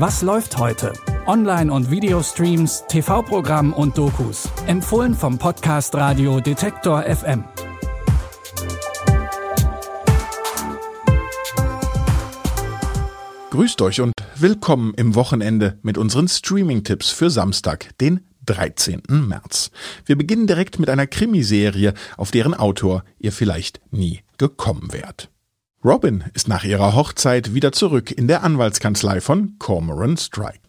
Was läuft heute? Online- und Videostreams, TV-Programm und Dokus. Empfohlen vom Podcast Radio Detektor FM. Grüßt euch und willkommen im Wochenende mit unseren Streaming-Tipps für Samstag, den 13. März. Wir beginnen direkt mit einer Krimiserie, auf deren Autor ihr vielleicht nie gekommen wärt. Robin ist nach ihrer Hochzeit wieder zurück in der Anwaltskanzlei von Cormoran Strike.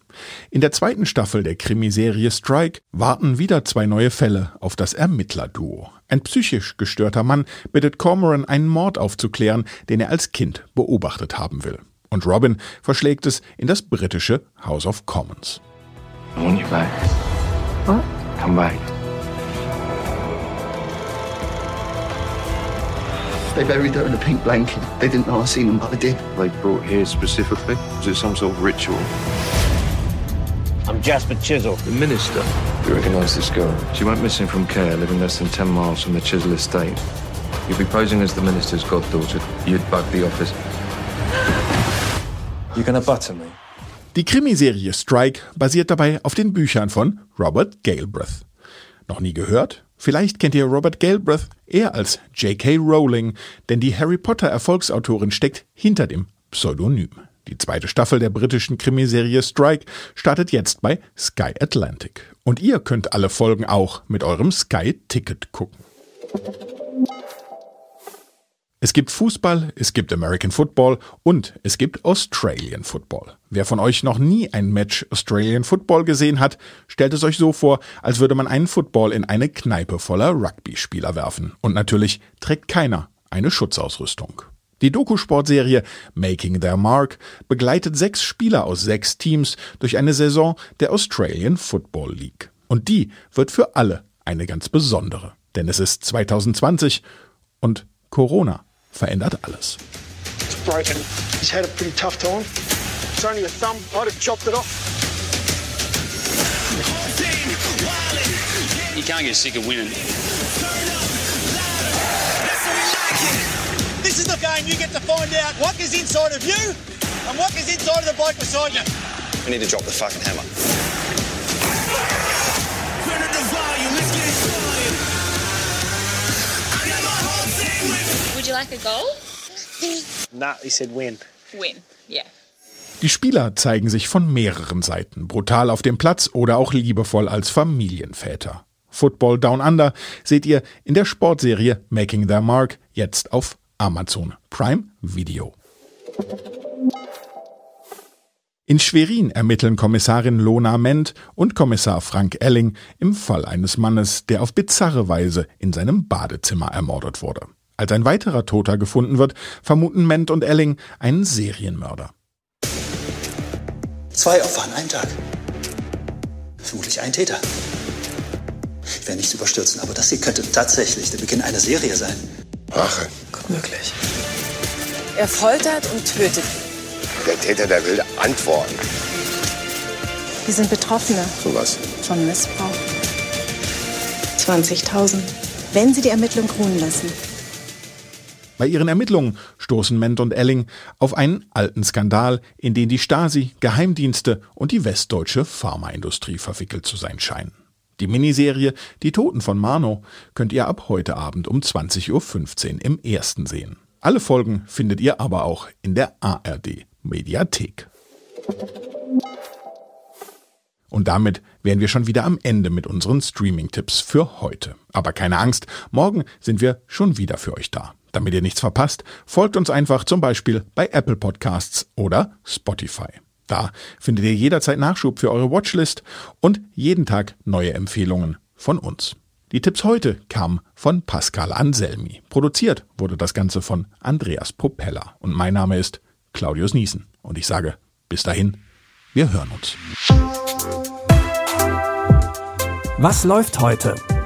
In der zweiten Staffel der Krimiserie Strike warten wieder zwei neue Fälle auf das Ermittlerduo. Ein psychisch gestörter Mann bittet Cormoran, einen Mord aufzuklären, den er als Kind beobachtet haben will. Und Robin verschlägt es in das britische House of Commons. I want you back. What? Come back. They buried her in a pink blanket. They didn't know I seen them, but they did. They brought here specifically? Was it some sort of ritual? I'm Jasper Chisel. The minister. You recognise this girl? She went missing from care, living less than 10 miles from the Chisel estate. You'd be posing as the minister's goddaughter. You'd bug the office. You're gonna butter me? Die Krimiserie Strike basiert dabei auf den Büchern von Robert Galbraith. Noch nie gehört? Vielleicht kennt ihr Robert Galbraith eher als J.K. Rowling, denn die Harry Potter Erfolgsautorin steckt hinter dem Pseudonym. Die zweite Staffel der britischen Krimiserie Strike startet jetzt bei Sky Atlantic. Und ihr könnt alle Folgen auch mit eurem Sky Ticket gucken. Es gibt Fußball, es gibt American Football und es gibt Australian Football. Wer von euch noch nie ein Match Australian Football gesehen hat, stellt es euch so vor, als würde man einen Football in eine Kneipe voller Rugby-Spieler werfen. Und natürlich trägt keiner eine Schutzausrüstung. Die Doku-Sportserie Making Their Mark begleitet sechs Spieler aus sechs Teams durch eine Saison der Australian Football League. Und die wird für alle eine ganz besondere. Denn es ist 2020 und Corona verändert alles. It's broken. He's had a pretty tough time. It's only a thumb. I'd have chopped it off. You can't get sick of winning. This is the game you get to find out what is inside of you and what is inside of the bike beside you. We need to drop the fucking hammer. Like a goal? Nah, he said win. Win, yeah. Die Spieler zeigen sich von mehreren Seiten, brutal auf dem Platz oder auch liebevoll als Familienväter. Football Down Under seht ihr in der Sportserie Making Their Mark jetzt auf Amazon Prime Video. In Schwerin ermitteln Kommissarin Lona Ment und Kommissar Frank Elling im Fall eines Mannes, der auf bizarre Weise in seinem Badezimmer ermordet wurde. Als ein weiterer Toter gefunden wird, vermuten Ment und Elling einen Serienmörder. Zwei Opfer an einem Tag. Vermutlich ein Täter. Ich werde nichts überstürzen, aber das hier könnte tatsächlich der Beginn einer Serie sein. Rache. Gut möglich. Er foltert und tötet. Der Täter, der will antworten. Wir sind Betroffene So was. von Missbrauch. 20.000. Wenn Sie die Ermittlung ruhen lassen. Bei ihren Ermittlungen stoßen Ment und Elling auf einen alten Skandal, in den die Stasi, Geheimdienste und die westdeutsche Pharmaindustrie verwickelt zu sein scheinen. Die Miniserie Die Toten von Marno könnt ihr ab heute Abend um 20.15 Uhr im ersten sehen. Alle Folgen findet ihr aber auch in der ARD Mediathek. Und damit wären wir schon wieder am Ende mit unseren Streaming-Tipps für heute. Aber keine Angst, morgen sind wir schon wieder für euch da. Damit ihr nichts verpasst, folgt uns einfach zum Beispiel bei Apple Podcasts oder Spotify. Da findet ihr jederzeit Nachschub für eure Watchlist und jeden Tag neue Empfehlungen von uns. Die Tipps heute kamen von Pascal Anselmi. Produziert wurde das Ganze von Andreas Propeller. Und mein Name ist Claudius Niesen. Und ich sage bis dahin, wir hören uns. Was läuft heute?